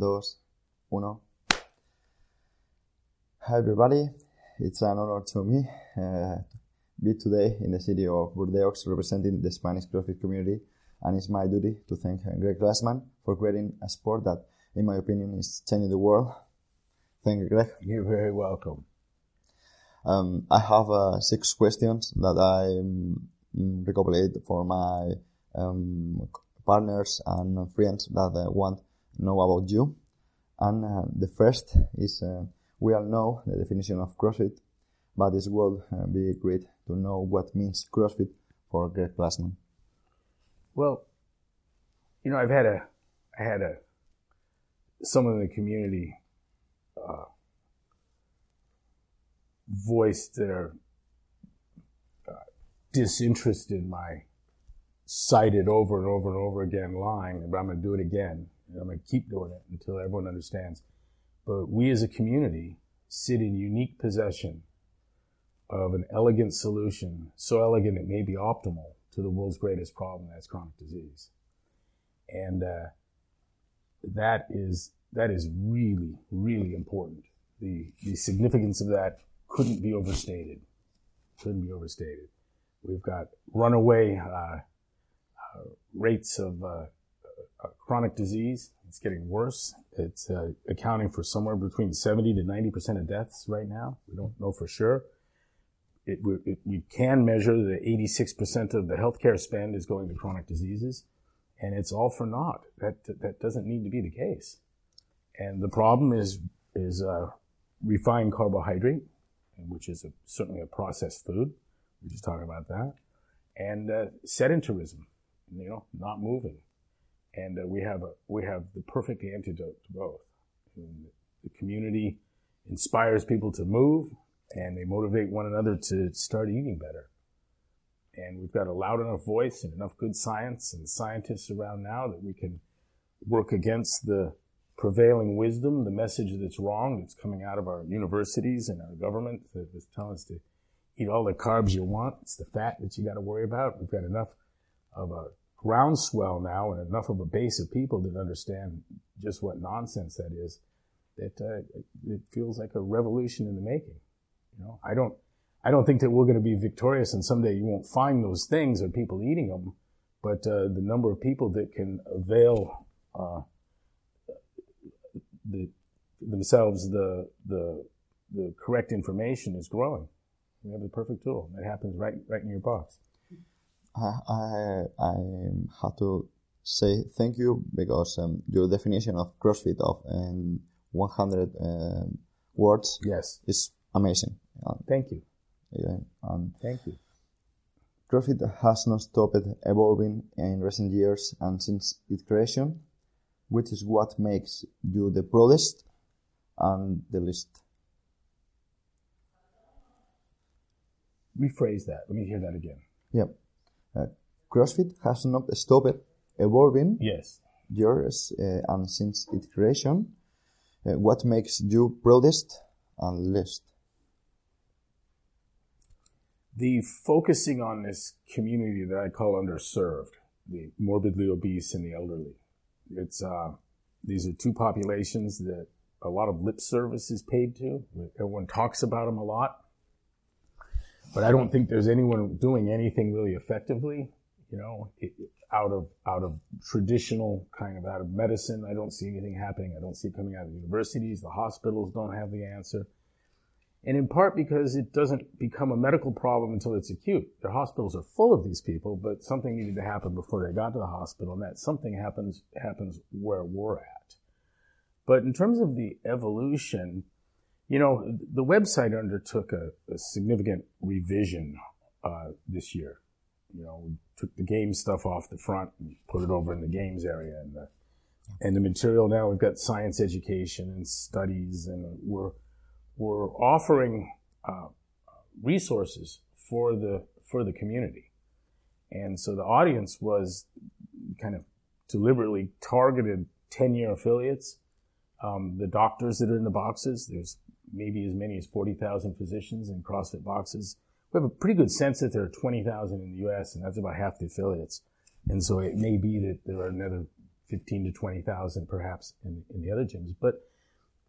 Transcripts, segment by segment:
2, 1. Hi everybody, it's an honor to me uh, be today in the city of Burdeos representing the Spanish CrossFit community and it's my duty to thank Greg Glassman for creating a sport that, in my opinion, is changing the world. Thank you, Greg. You're very welcome. Um, I have uh, six questions that I um, recopilate for my um, partners and friends that uh, want know about you. And uh, the first is uh, we all know the definition of CrossFit, but it would uh, be great to know what means CrossFit for Greg Glassman. Well, you know, I've had a, I had a, someone in the community uh, voiced their uh, disinterest in my cited over and over and over again line, but I'm going to do it again. I'm going to keep doing it until everyone understands. But we as a community sit in unique possession of an elegant solution, so elegant it may be optimal to the world's greatest problem, that's chronic disease. And uh, that is that is really, really important. The the significance of that couldn't be overstated. Couldn't be overstated. We've got runaway uh, uh, rates of chronic disease. It's getting worse. It's uh, accounting for somewhere between 70 to 90% of deaths right now. We don't know for sure. It, it, we can measure that 86% of the healthcare spend is going to chronic diseases, and it's all for naught. That, that doesn't need to be the case. And the problem is, is uh, refined carbohydrate, which is a, certainly a processed food. We just talking about that. And uh, sedentarism, you know, not moving and uh, we have a, we have the perfect antidote to both. And the community inspires people to move, and they motivate one another to start eating better. And we've got a loud enough voice and enough good science and scientists around now that we can work against the prevailing wisdom, the message that's wrong that's coming out of our universities and our government that is telling us to eat all the carbs you want. It's the fat that you got to worry about. We've got enough of a groundswell now and enough of a base of people that understand just what nonsense that is that uh, it feels like a revolution in the making. You know, I don't, I don't think that we're going to be victorious and someday you won't find those things or people eating them, but uh, the number of people that can avail uh, the, themselves the, the, the correct information is growing. We have the perfect tool. That happens right, right in your box. I, I have to say thank you because um, your definition of CrossFit of um, 100 um, words yes is amazing. thank you. Yeah, thank you. CrossFit has not stopped evolving in recent years and since its creation, which is what makes you the proudest and the least. Rephrase that. Let me hear that again. Yep. Uh, CrossFit has not stopped evolving yes. years uh, and since its creation. Uh, what makes you proudest and least? The focusing on this community that I call underserved, the morbidly obese and the elderly. It's uh, these are two populations that a lot of lip service is paid to. Everyone talks about them a lot. But I don't think there's anyone doing anything really effectively, you know, it, out of out of traditional kind of out of medicine. I don't see anything happening. I don't see it coming out of universities. The hospitals don't have the answer. And in part because it doesn't become a medical problem until it's acute. The hospitals are full of these people, but something needed to happen before they got to the hospital, and that something happens happens where we're at. But in terms of the evolution, you know, the website undertook a, a significant revision uh, this year. You know, we took the game stuff off the front and put it over in the games area and the, and the material now we've got science education and studies and we're, we're offering, uh, resources for the, for the community. And so the audience was kind of deliberately targeted 10 year affiliates. Um, the doctors that are in the boxes, there's maybe as many as 40,000 physicians in CrossFit boxes. We have a pretty good sense that there are 20,000 in the US, and that's about half the affiliates. And so it may be that there are another 15 to 20,000 perhaps in, in the other gyms. But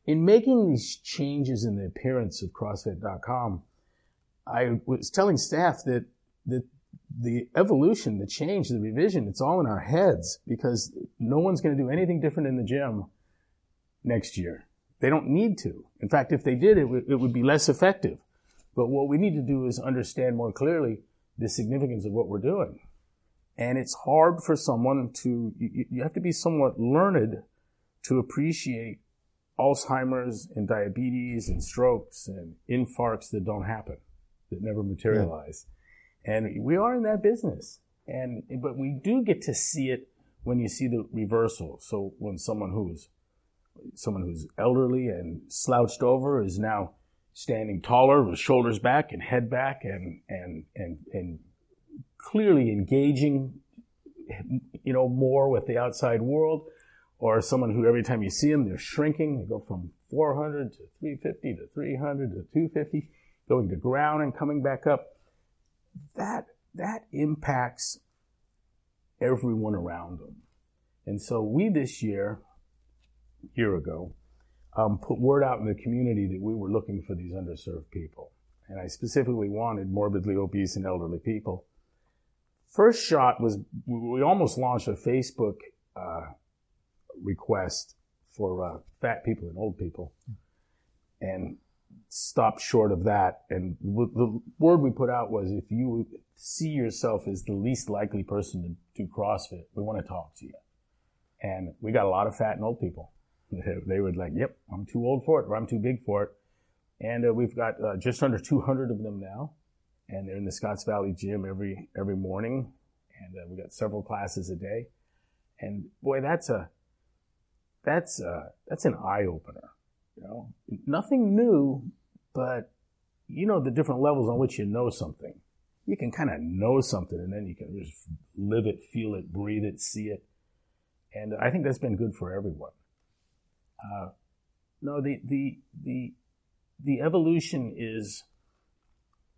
in making these changes in the appearance of CrossFit.com, I was telling staff that, that the evolution, the change, the revision, it's all in our heads because no one's going to do anything different in the gym next year. They don't need to. In fact, if they did, it, w- it would be less effective. But what we need to do is understand more clearly the significance of what we're doing. And it's hard for someone to, you, you have to be somewhat learned to appreciate Alzheimer's and diabetes and strokes and infarcts that don't happen, that never materialize. Yeah. And we are in that business. And, but we do get to see it when you see the reversal. So when someone who's someone who's elderly and slouched over is now standing taller with shoulders back and head back and, and, and, and clearly engaging, you know, more with the outside world or someone who every time you see them, they're shrinking. They go from 400 to 350 to 300 to 250, going to ground and coming back up. That, that impacts everyone around them. And so we this year year ago, um, put word out in the community that we were looking for these underserved people. And I specifically wanted morbidly obese and elderly people. First shot was we almost launched a Facebook uh, request for uh, fat people and old people, and stopped short of that. And the word we put out was if you see yourself as the least likely person to do CrossFit, we want to talk to you. And we got a lot of fat and old people they would like, yep, I'm too old for it or I'm too big for it. And uh, we've got uh, just under 200 of them now. And they're in the Scotts Valley gym every, every morning. And uh, we got several classes a day. And boy, that's a, that's a, that's an eye opener. You know, nothing new, but you know the different levels on which you know something. You can kind of know something and then you can just live it, feel it, breathe it, see it. And I think that's been good for everyone. Uh, no, the, the, the, the evolution is,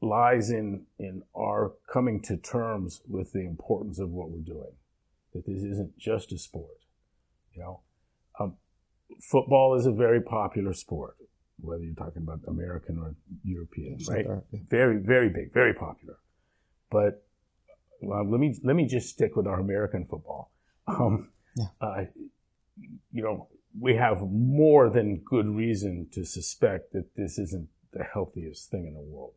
lies in, in our coming to terms with the importance of what we're doing. That this isn't just a sport. You know, um, football is a very popular sport, whether you're talking about American or European, right? Very, very big, very popular. But well, let me let me just stick with our American football. Um, yeah. uh, you know, we have more than good reason to suspect that this isn't the healthiest thing in the world,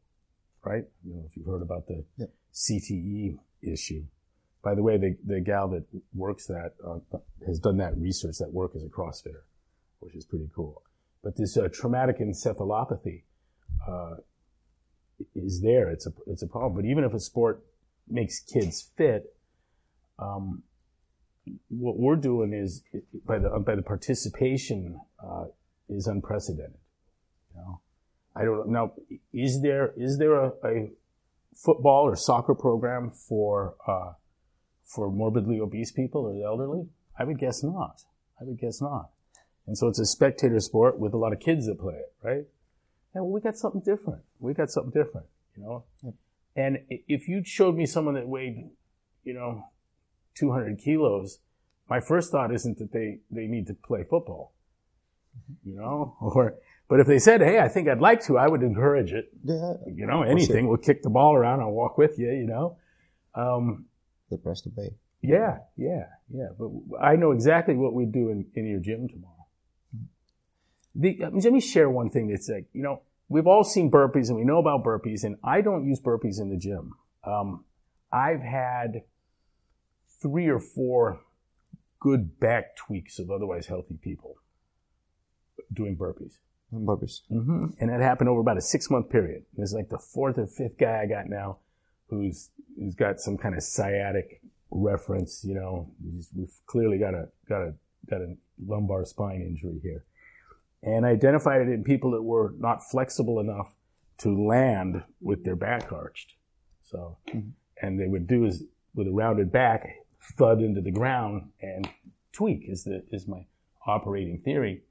right? You know, if you've heard about the yep. CTE issue. By the way, the, the gal that works that uh, has done that research, that work as a CrossFitter, which is pretty cool. But this uh, traumatic encephalopathy uh, is there. It's a it's a problem. But even if a sport makes kids fit, um, what we're doing is by the by the participation uh, is unprecedented. You know, I don't know. Is there is there a, a football or soccer program for uh, for morbidly obese people or the elderly? I would guess not. I would guess not. And so it's a spectator sport with a lot of kids that play it, right? And we got something different. We got something different, you know. And if you showed me someone that weighed, you know, 200 kilos, my first thought isn't that they, they need to play football, you know, or, but if they said, Hey, I think I'd like to, I would encourage it. Yeah. You know, anything. We'll kick the ball around. I'll walk with you, you know. Um, the press to pay. Yeah, yeah, yeah. But I know exactly what we do in, in your gym tomorrow. The, let me share one thing that's like, you know, we've all seen burpees and we know about burpees and I don't use burpees in the gym. Um, I've had three or four good back tweaks of otherwise healthy people doing burpees. Burpees. Mm-hmm. And that happened over about a six month period. It's like the fourth or fifth guy I got now who's who's got some kind of sciatic reference. You know, we've clearly got a got a got a lumbar spine injury here, and I identified it in people that were not flexible enough to land with their back arched. So, mm-hmm. and they would do is with a rounded back, thud into the ground and tweak is the is my operating theory.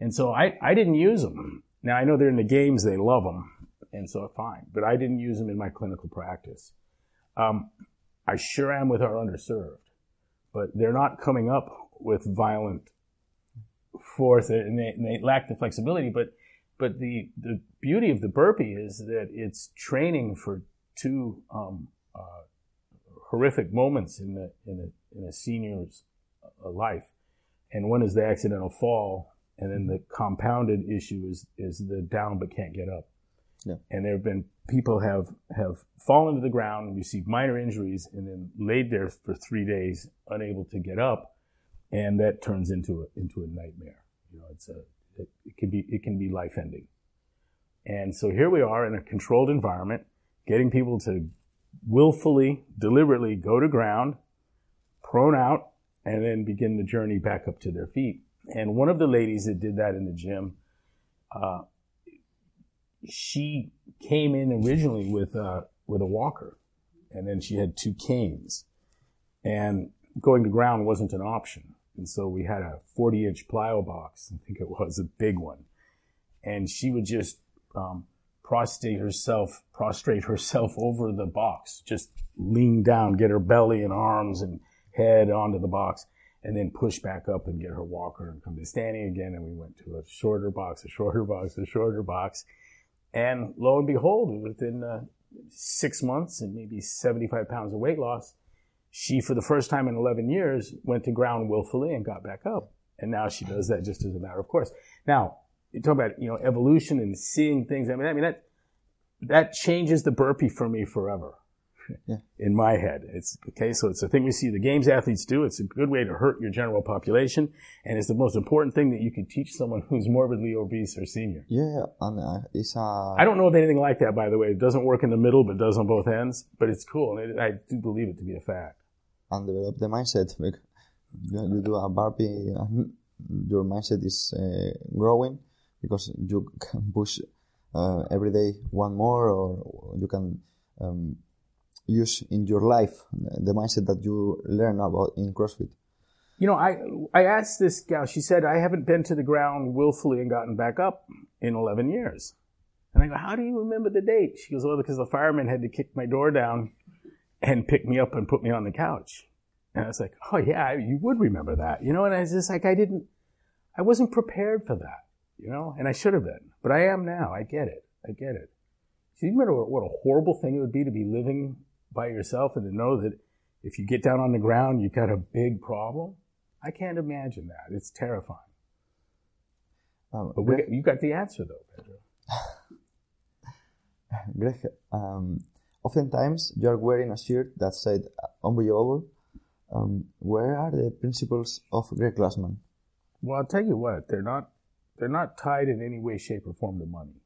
And so I, I didn't use them. Now I know they're in the games, they love them, and so fine. But I didn't use them in my clinical practice. Um, I sure am with our underserved, but they're not coming up with violent force, and they, and they lack the flexibility. But but the the beauty of the burpee is that it's training for two um, uh, horrific moments in the in a in a senior's uh, life, and one is the accidental fall, and then the compounded issue is is the down but can't get up. Yeah. And there have been people have have fallen to the ground, and received minor injuries, and then laid there for three days unable to get up, and that turns into a into a nightmare. You know, it's a it, it can be it can be life ending. And so here we are in a controlled environment, getting people to willfully, deliberately go to ground, prone out, and then begin the journey back up to their feet. And one of the ladies that did that in the gym, uh, she came in originally with a, with a walker, and then she had two canes, and going to ground wasn't an option. And so we had a 40 inch plyo box. I think it was a big one. And she would just, um, prostrate herself, prostrate herself over the box, just lean down, get her belly and arms and head onto the box and then push back up and get her walker and come to standing again. And we went to a shorter box, a shorter box, a shorter box. And lo and behold, within uh, six months and maybe 75 pounds of weight loss, she, for the first time in 11 years, went to ground willfully and got back up. And now she does that just as a matter of course. Now, you talk about, you know, evolution and seeing things. I mean, I mean, that, that changes the burpee for me forever yeah. in my head. It's okay. So it's a thing we see the games athletes do. It's a good way to hurt your general population, and it's the most important thing that you can teach someone who's morbidly obese or senior. Yeah, and uh, it's uh, I don't know of anything like that, by the way. It doesn't work in the middle, but does on both ends. But it's cool, and it, I do believe it to be a fact. And develop the mindset. You do a burpee, your mindset is uh, growing because you can push uh, every day one more, or you can um, use in your life the mindset that you learn about in CrossFit? You know, I I asked this gal. She said, "I haven't been to the ground willfully and gotten back up in 11 years." And I go, "How do you remember the date?" She goes, "Well, because the fireman had to kick my door down and pick me up and put me on the couch." And I was like, "Oh yeah, you would remember that, you know." And I was just like, I didn't, I wasn't prepared for that, you know, and I should have been, but I am now. I get it. I get it. So you remember what a horrible thing it would be to be living by yourself and to know that if you get down on the ground, you've got a big problem. I can't imagine that. It's terrifying. Um, but Greg, you got the answer though, Pedro. Greg, um, oftentimes you are wearing a shirt that said unbelievable. Um, where are the principles of Greg Glassman? Well, I'll tell you what, they're not they're not tied in any way, shape, or form to money.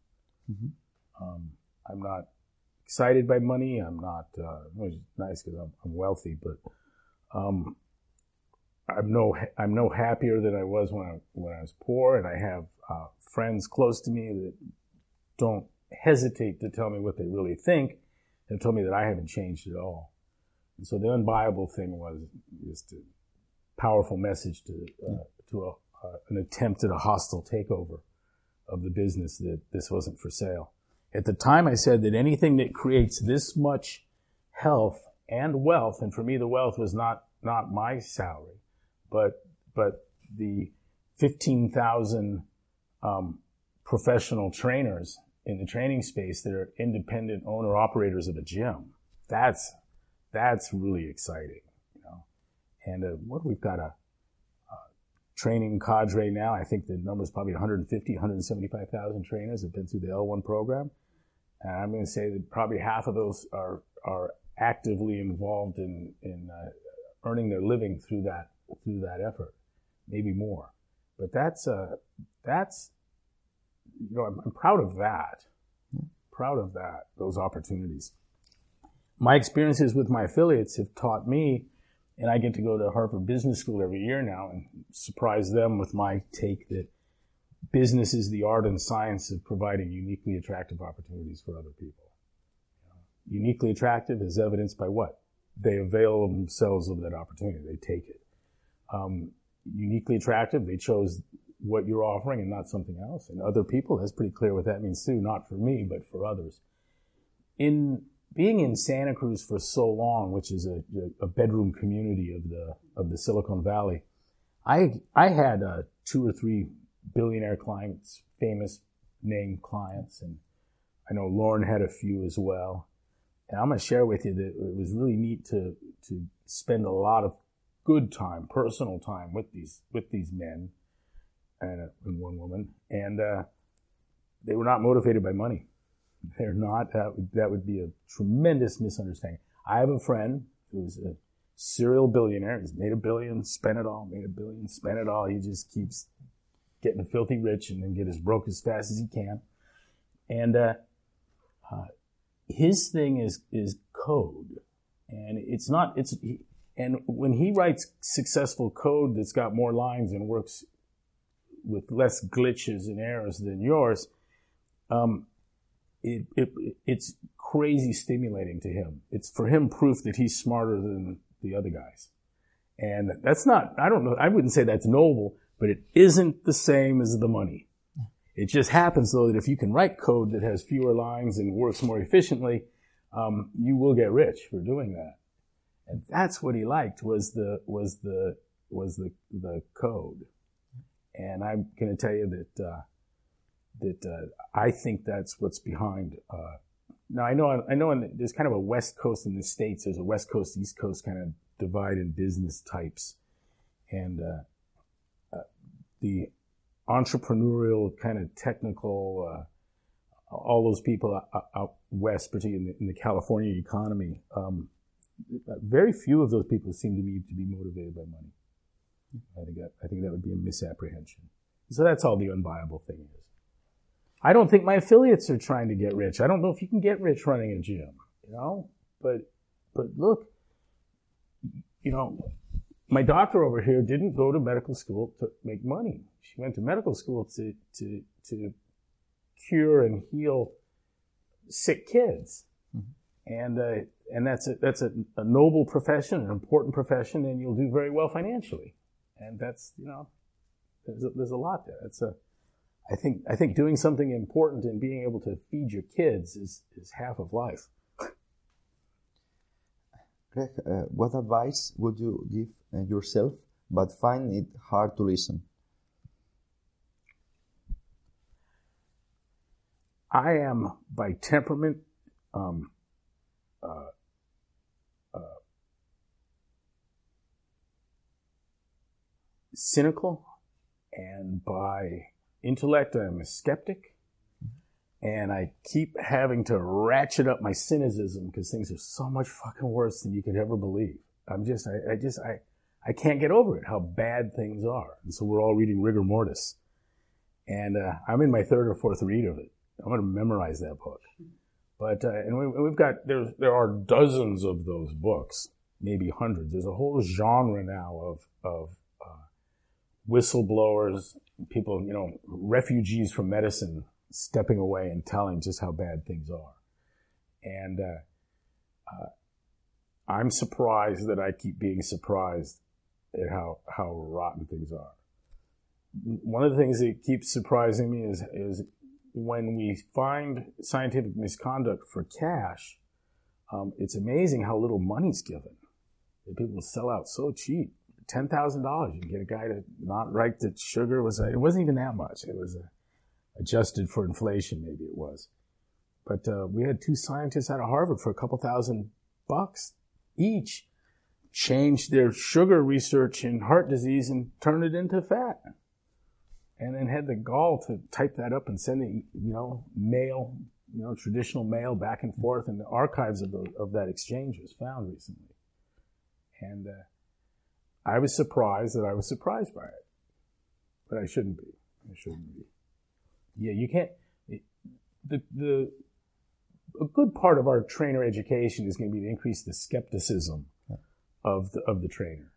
Mm-hmm. Um, I'm not excited by money. I'm not. Uh, it's nice because I'm, I'm, wealthy, but um, I'm no I'm no happier than I was when I when I was poor, and I have uh, friends close to me that don't hesitate to tell me what they really think, and told me that I haven't changed at all. And so the unbuyable thing was just a powerful message to uh, to a, uh, an attempt at a hostile takeover of the business that this wasn't for sale. At the time, I said that anything that creates this much health and wealth, and for me, the wealth was not, not my salary, but, but the 15,000 um, professional trainers in the training space that are independent owner operators of a gym. That's, that's really exciting, you know. And uh, what we've got a, training cadre now. I think the number is probably 150, 175,000 trainers have been through the L1 program. And I'm going to say that probably half of those are are actively involved in in uh, earning their living through that through that effort, maybe more. But that's uh, that's you know I'm, I'm proud of that, proud of that those opportunities. my experiences with my affiliates have taught me, and I get to go to Harvard Business School every year now and surprise them with my take that business is the art and science of providing uniquely attractive opportunities for other people. Uniquely attractive is evidenced by what? They avail themselves of that opportunity. They take it. Um, uniquely attractive, they chose what you're offering and not something else. And other people, that's pretty clear what that means too, not for me, but for others. In being in Santa Cruz for so long, which is a, a bedroom community of the of the Silicon Valley, I I had uh, two or three billionaire clients, famous name clients, and I know Lauren had a few as well. And I'm going to share with you that it was really neat to to spend a lot of good time, personal time with these with these men and, uh, and one woman, and uh, they were not motivated by money. They're not. That would, that would be a tremendous misunderstanding. I have a friend who's a serial billionaire. He's made a billion, spent it all, made a billion, spent it all. He just keeps getting filthy rich and then get as broke as fast as he can. And uh, uh, his thing is is code, and it's not. It's and when he writes successful code that's got more lines and works with less glitches and errors than yours, um, it, it, it's crazy stimulating to him. It's for him proof that he's smarter than the other guys. And that's not, I don't know, I wouldn't say that's noble, but it isn't the same as the money. It just happens though that if you can write code that has fewer lines and works more efficiently, um, you will get rich for doing that. And that's what he liked was the, was the, was the, the code. And I'm going to tell you that, uh, that uh, I think that's what's behind. Uh, now I know I know the, there's kind of a West Coast in the states. There's a West Coast East Coast kind of divide in business types, and uh, uh the entrepreneurial kind of technical. Uh, all those people out, west, particularly in the, in the California economy, um, very few of those people seem to me to be motivated by money. I think that, I think that would be a misapprehension. So that's all the unbuyable thing is. I don't think my affiliates are trying to get rich. I don't know if you can get rich running a gym, you know, but, but look, you know, my doctor over here didn't go to medical school to make money. She went to medical school to, to, to cure and heal sick kids. Mm-hmm. And, uh, and that's a, that's a, a noble profession, an important profession, and you'll do very well financially. And that's, you know, there's a, there's a lot there. It's a, I think I think doing something important and being able to feed your kids is is half of life. Greg, uh, what advice would you give uh, yourself, but find it hard to listen? I am by temperament um, uh, uh cynical, and by intellect, I'm a skeptic. And I keep having to ratchet up my cynicism because things are so much fucking worse than you could ever believe. I'm just, I, I just, I, I can't get over it, how bad things are. And so we're all reading Rigor Mortis. And uh, I'm in my third or fourth read of it. I'm going to memorize that book. But, uh, and we, have got, there, there are dozens of those books, maybe hundreds. There's a whole genre now of, of uh, whistleblowers people, you know, refugees from medicine stepping away and telling just how bad things are. And uh, uh, I'm surprised that I keep being surprised at how how rotten things are. One of the things that keeps surprising me is is when we find scientific misconduct for cash. Um, it's amazing how little money's given. People sell out so cheap ten thousand dollars. You can get a guy to not write that sugar was. A, it wasn't even that much. It was a, adjusted for inflation, maybe it was. But uh, we had two scientists out of Harvard for a couple thousand bucks each, changed their sugar research in heart disease and turned it into fat, and then had the gall to type that up and send it, you know, mail, you know, traditional mail back and forth. And the archives of, the, of that exchange was found recently, and. Uh, I was surprised that I was surprised by it. But I shouldn't be. I shouldn't be. Yeah, you can't. The, the, a good part of our trainer education is going to be to increase the skepticism of the of the trainer.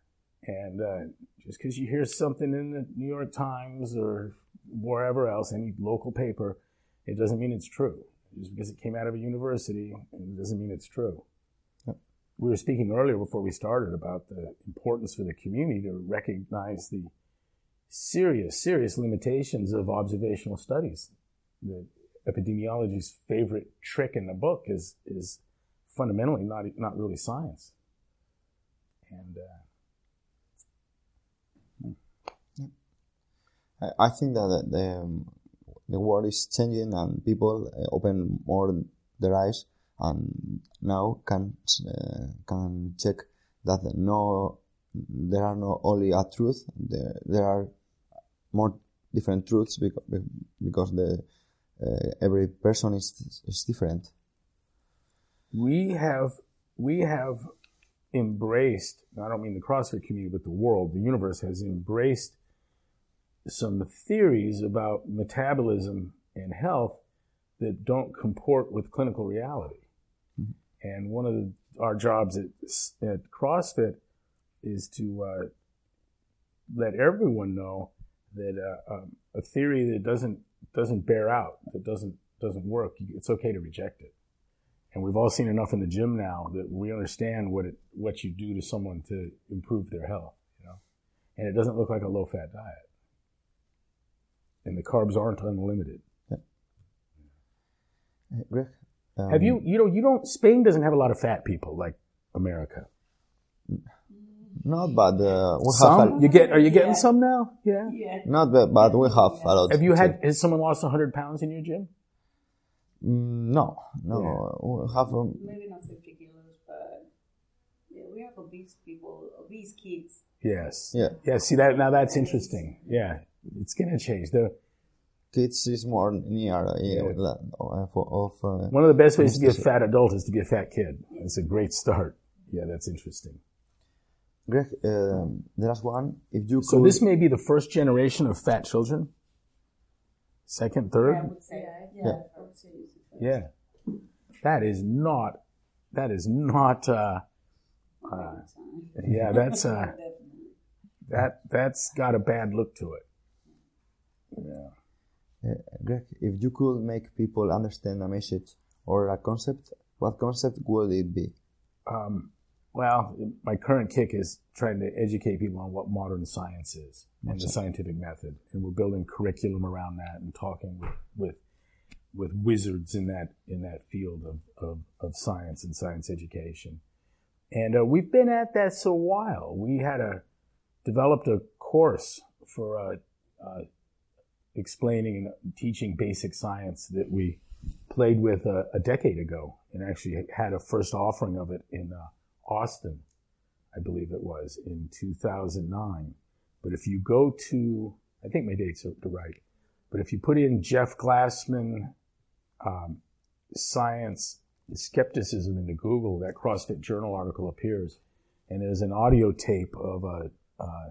And uh, just because you hear something in the New York Times or wherever else, any local paper, it doesn't mean it's true. Just because it came out of a university, it doesn't mean it's true. We were speaking earlier before we started about the importance for the community to recognize the serious, serious limitations of observational studies. The epidemiology's favorite trick in the book is is fundamentally not not really science. And uh, I think that the um, the world is changing and people uh, open more their eyes and now can uh, can check that no there are not only a truth there there are more different truths because because the uh, every person is is different. We have we have embraced. I don't mean the CrossFit community, but the world, the universe has embraced some theories about metabolism and health that don't comport with clinical reality. And one of the, our jobs at, at CrossFit is to uh, let everyone know that uh, um, a theory that doesn't doesn't bear out, that doesn't doesn't work, it's okay to reject it. And we've all seen enough in the gym now that we understand what it what you do to someone to improve their health, you know. And it doesn't look like a low fat diet. And the carbs aren't unlimited. Yeah. Greg, um, have you you know you don't Spain doesn't have a lot of fat people like America. Not bad. Uh, we some? have. you get? Are you getting yeah. some now? Yeah. Yeah. Not bad, but we have a lot. Have you had? Has someone lost hundred pounds in your gym? Mm, no, no. Yeah. We have. Um, Maybe not fifty kilos, but yeah, we have obese people, obese kids. Yes. Yeah. Yeah. See that now? That's interesting. Yeah, it's gonna change. The kids is more near uh, yeah. of, of uh, one of the best ways to be a fat adult is to be a fat kid. It's a great start. Yeah, that's interesting. Greg, uh, the last one, if you So could... this may be the first generation of fat children? Second, third? Yeah, I would say, yeah. Yeah. yeah. That is not, that is not, uh, uh, yeah, that's, uh, that, that's got a bad look to it. Yeah. Uh, Greg, if you could make people understand a message or a concept, what concept would it be? Um, well, my current kick is trying to educate people on what modern science is and the scientific method, and we're building curriculum around that and talking with with, with wizards in that in that field of, of, of science and science education. And uh, we've been at that so a while. We had a developed a course for uh, uh, explaining and teaching basic science that we played with a, a, decade ago, and actually had a first offering of it in uh, Austin, I believe it was, in 2009. But if you go to, I think my dates are right, but if you put in Jeff Glassman, um, science, skepticism into Google, that CrossFit Journal article appears. And there's an audio tape of a, uh,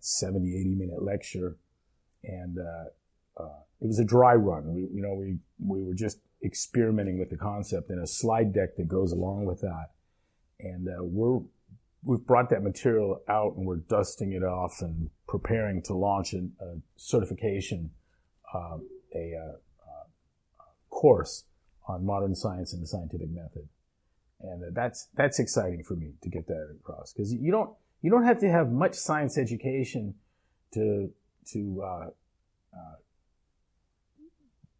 70, 80 minute lecture. And, uh, uh, it was a dry run. We, you know, we, we were just experimenting with the concept and a slide deck that goes along with that and uh, we're we've brought that material out and we're dusting it off and preparing to launch a, a certification, uh, a, a, course on modern science and the scientific method, and uh, that's that's exciting for me to get that across because you don't you don't have to have much science education to to uh, uh,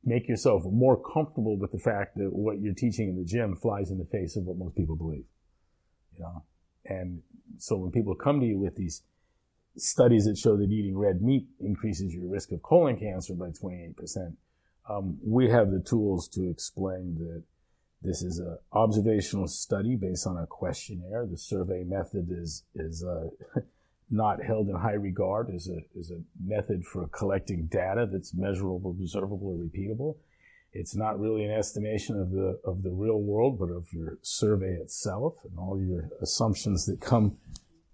make yourself more comfortable with the fact that what you're teaching in the gym flies in the face of what most people believe. You know? And so when people come to you with these studies that show that eating red meat increases your risk of colon cancer by 28%, um, we have the tools to explain that this is an observational study based on a questionnaire. The survey method is is uh, not held in high regard as a is a method for collecting data that's measurable, observable, or repeatable. It's not really an estimation of the of the real world, but of your survey itself, and all your assumptions that come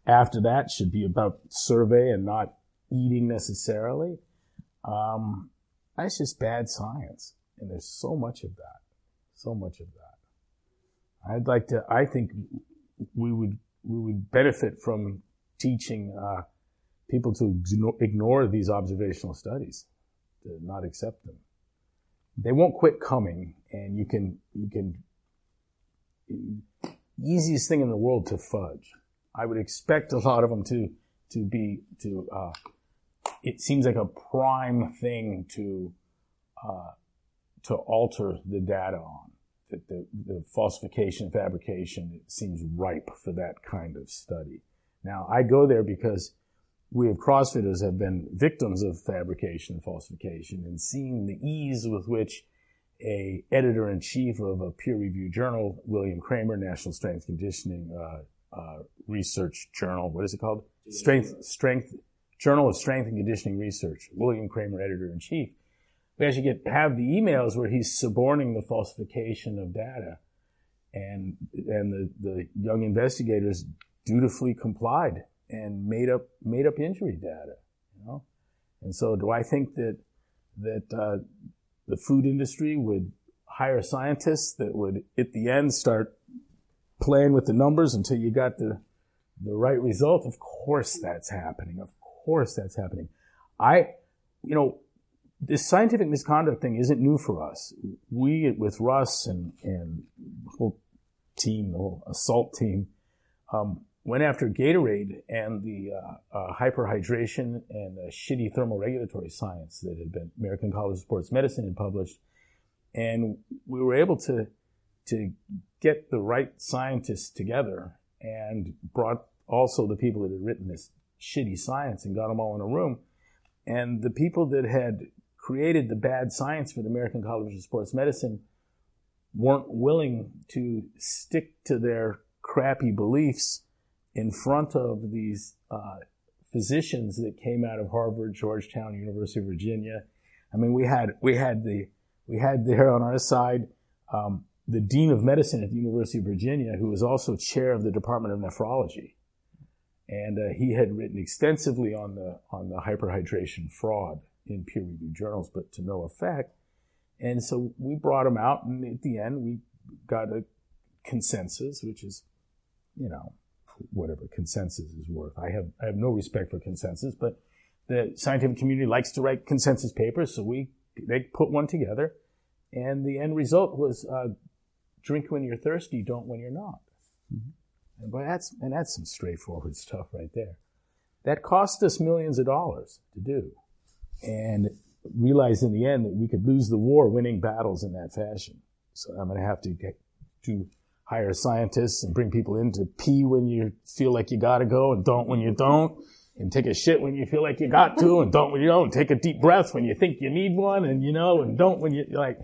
after that should be about survey and not eating necessarily. Um, that's just bad science, and there's so much of that, So much of that. I'd like to, I think we would, we would benefit from teaching, uh, people to ignore these observational studies, to not accept them. They won't quit coming and you can, you can, easiest thing in the world to fudge. I would expect a lot of them to, to be, to, uh, it seems like a prime thing to, uh, to alter the data on. The, the, the, falsification, fabrication, it seems ripe for that kind of study. Now, I go there because we of CrossFitters have been victims of fabrication and falsification and seeing the ease with which a editor-in-chief of a peer-reviewed journal, William Kraemer, National Strength Conditioning uh, uh, Research Journal, what is it called? Strength, Strength, Journal of Strength and Conditioning Research, William Kraemer, editor-in-chief. We actually get, have the emails where he's suborning the falsification of data. And, and the, the young investigators dutifully complied and made up, made up injury data, you know? And so do I think that, that, uh, the food industry would hire scientists that would, at the end, start playing with the numbers until you got the, the right result? Of course that's happening. Of course that's happening. I, you know, this scientific misconduct thing isn't new for us. We, with Russ and, and the whole team, the whole assault team, um, went after Gatorade and the uh, uh, hyperhydration and the shitty thermoregulatory science that had been American College of Sports Medicine had published, and we were able to to get the right scientists together and brought also the people that had written this shitty science and got them all in a room, and the people that had created the bad science for the American College of Sports Medicine weren't willing to stick to their crappy beliefs in front of these uh, physicians that came out of Harvard, Georgetown, University of Virginia. I mean, we had we had the we had there on our side um, the dean of medicine at the University of Virginia, who was also chair of the Department of Nephrology, and uh, he had written extensively on the on the hyperhydration fraud in peer-reviewed journals, but to no effect. And so we brought him out, and at the end, we got a consensus, which is, you know, whatever consensus is worth. I have I have no respect for consensus, but the scientific community likes to write consensus papers, so we they put one together, and the end result was uh, drink when you're thirsty, don't when you're not. Mm-hmm. And that's and that's some straightforward stuff right there. That cost us millions of dollars to do, and realized in the end that we could lose the war winning battles in that fashion. So I'm going to have to get to hire scientists and bring people in to pee when you feel like you gotta go and don't when you don't. And take a shit when you feel like you got to and don't when you don't. Take a deep breath when you think you need one and you know, and don't when you like,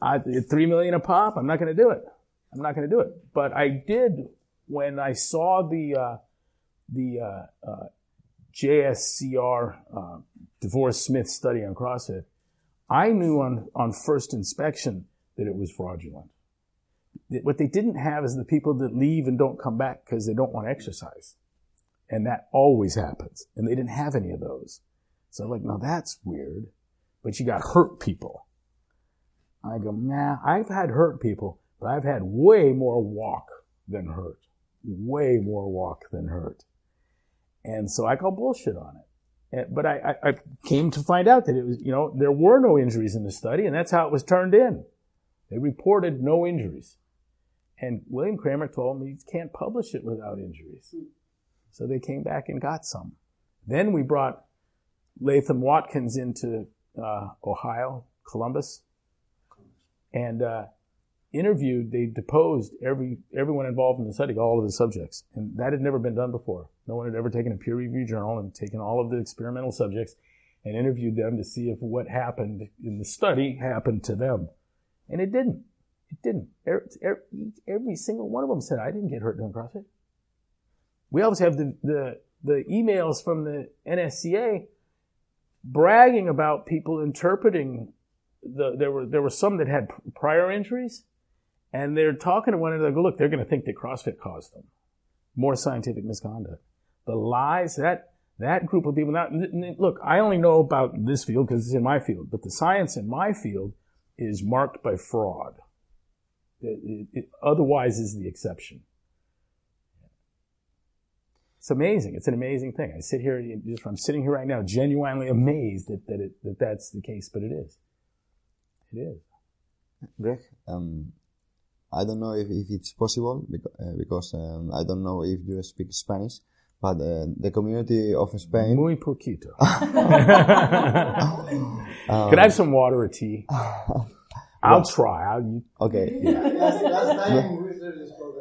I, three million a pop, I'm not gonna do it. I'm not gonna do it. But I did when I saw the, uh, the, uh, uh, JSCR, uh, Devor Smith study on CrossFit. I knew on, on first inspection that it was fraudulent what they didn't have is the people that leave and don't come back because they don't want to exercise. And that always happens. And they didn't have any of those. So I'm like, now that's weird. But you got hurt people. I go, nah, I've had hurt people, but I've had way more walk than hurt. Way more walk than hurt. And so I call bullshit on it. But I, I, I came to find out that it was, you know, there were no injuries in the study, and that's how it was turned in. They reported no injuries. And William Kraemer told me you can't publish it without injuries. So they came back and got some. Then we brought Latham Watkins into uh, Ohio, Columbus, and uh, interviewed. They deposed every everyone involved in the study, all of the subjects, and that had never been done before. No one had ever taken a peer-reviewed journal and taken all of the experimental subjects and interviewed them to see if what happened in the study happened to them, and it didn't. It didn't. Every, single one of them said, I didn't get hurt doing CrossFit. We always have the, the, the emails from the NSCA bragging about people interpreting the, there were, there were some that had prior injuries and they're talking to one another. Go, look, they're going to think that CrossFit caused them. More scientific misconduct. The lies that, that group of people. Now, look, I only know about this field because it's in my field, but the science in my field is marked by fraud It, it, otherwise is the exception. It's amazing. It's an amazing thing. I sit here, just I'm sitting here right now, genuinely amazed that that, it, that that's the case, but it is. It is. Greg, um, I don't know if, if it's possible because, uh, because um, I don't know if you speak Spanish, but uh, the community of Spain. Muy poquito. um, Could I have some water or tea? I'll well, try. I'll, okay. Yeah. last, last time we spoke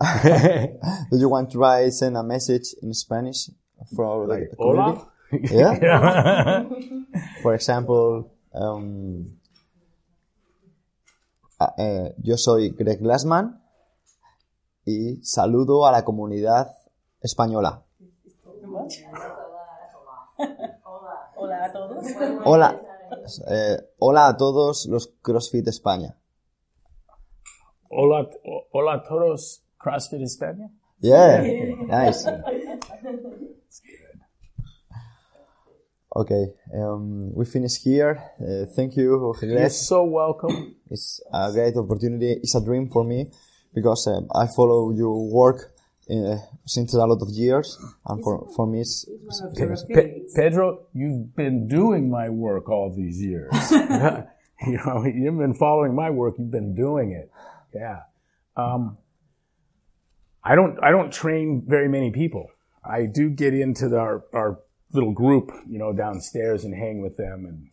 Do you want to try send a message in Spanish for like, the community? Hola? Yeah. for example, um, eh, yo soy Greg Glassman y saludo a la comunidad española. Hola a todos. Hola, eh, hola a todos los CrossFit España. Hola, hola a todos CrossFit España. Yeah, nice. Okay, um, we finish here. Uh, thank you, You're so welcome. It's a great opportunity. It's a dream for me because uh, I follow your work uh, since a lot of years, and for for me, it's, it's Pe- Pedro, you've been doing my work all these years. you know, you've been following my work. You've been doing it. Yeah. Um, I don't I don't train very many people. I do get into the, our our little group, you know, downstairs and hang with them and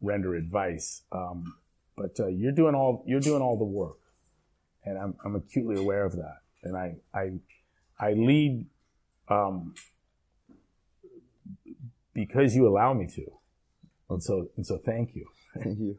render advice. Um, but uh, you're doing all you're doing all the work, and I'm I'm acutely aware of that. And I I I lead um, because you allow me to, and so and so thank you. Thank you.